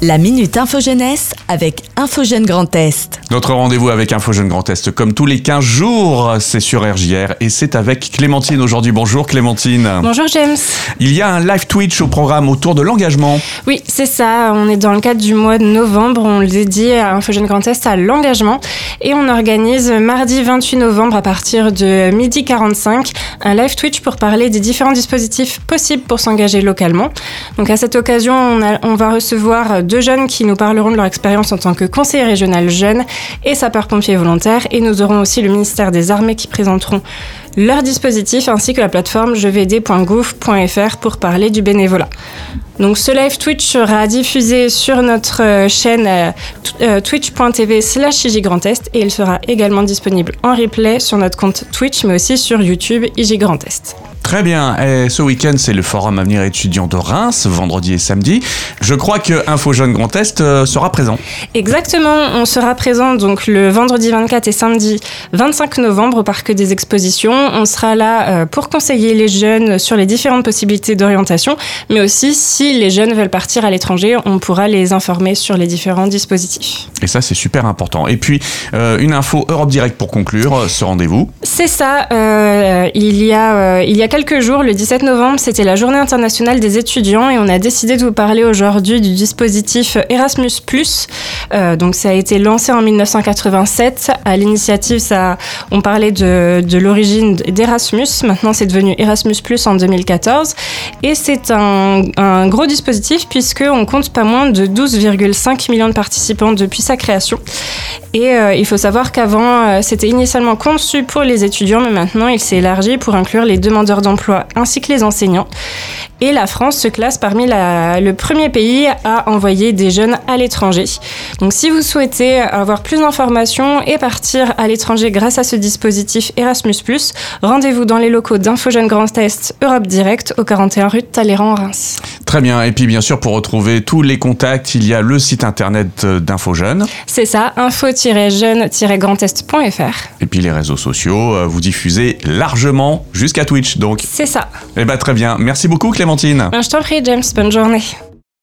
La Minute Info Jeunesse avec Info Jeune Grand Est. Notre rendez-vous avec Info Jeune Grand Est, comme tous les 15 jours, c'est sur RJR et c'est avec Clémentine aujourd'hui. Bonjour Clémentine. Bonjour James. Il y a un live Twitch au programme autour de l'engagement. Oui, c'est ça. On est dans le cadre du mois de novembre. On le dédie à Info Jeune Grand Est à l'engagement et on organise mardi 28 novembre à partir de midi 45 un live Twitch pour parler des différents dispositifs possibles pour s'engager localement. Donc à cette occasion, on, va recevoir deux jeunes qui nous parleront de leur expérience en tant que conseiller régional jeune et sapeur-pompier volontaire. Et nous aurons aussi le ministère des Armées qui présenteront leur dispositif ainsi que la plateforme jevd.gouv.fr pour parler du bénévolat. Donc ce live Twitch sera diffusé sur notre euh, chaîne euh, euh, twitch.tv slash Est et il sera également disponible en replay sur notre compte Twitch mais aussi sur YouTube IG Grand Est. Très bien. Et ce week-end, c'est le Forum Avenir étudiant de Reims, vendredi et samedi. Je crois que Info Jeune Grand Est euh, sera présent. Exactement, on sera présent donc le vendredi 24 et samedi 25 novembre au Parc des Expositions. On sera là euh, pour conseiller les jeunes sur les différentes possibilités d'orientation, mais aussi si les jeunes veulent partir à l'étranger, on pourra les informer sur les différents dispositifs. Et ça, c'est super important. Et puis, euh, une info Europe Direct pour conclure ce rendez-vous. C'est ça. euh, il, y a, euh, il y a quelques jours, le 17 novembre, c'était la journée internationale des étudiants et on a décidé de vous parler aujourd'hui du dispositif Erasmus+. Euh, donc ça a été lancé en 1987. À l'initiative, on parlait de, l'origine d'Erasmus. Maintenant, c'est devenu Erasmus+, en 2014. Et c'est un, un gros dispositif puisqu'on compte pas moins de 12,5 millions de participants depuis sa création. Et euh, il faut savoir qu'avant, euh, c'était initialement conçu pour les étudiants, mais maintenant, il s'est élargi pour inclure les demandeurs d'emploi ainsi que les enseignants. Et la France se classe parmi la- le premier pays à envoyer des jeunes à l'étranger. Donc si vous souhaitez avoir plus d'informations et partir à l'étranger grâce à ce dispositif Erasmus+, rendez-vous dans les locaux d'Info Jeune Grand Est Europe Direct au 41 rue de Talleyrand, Reims. Très bien. Et puis, bien sûr, pour retrouver tous les contacts, il y a le site internet euh, d'Info Jeune. C'est ça, info-jeune-grandest.fr. Et puis, les réseaux sociaux, euh, vous diffusez largement jusqu'à Twitch. Donc, C'est ça. eh ben, très bien. Merci beaucoup, Je t'en prie, James, bonne journée.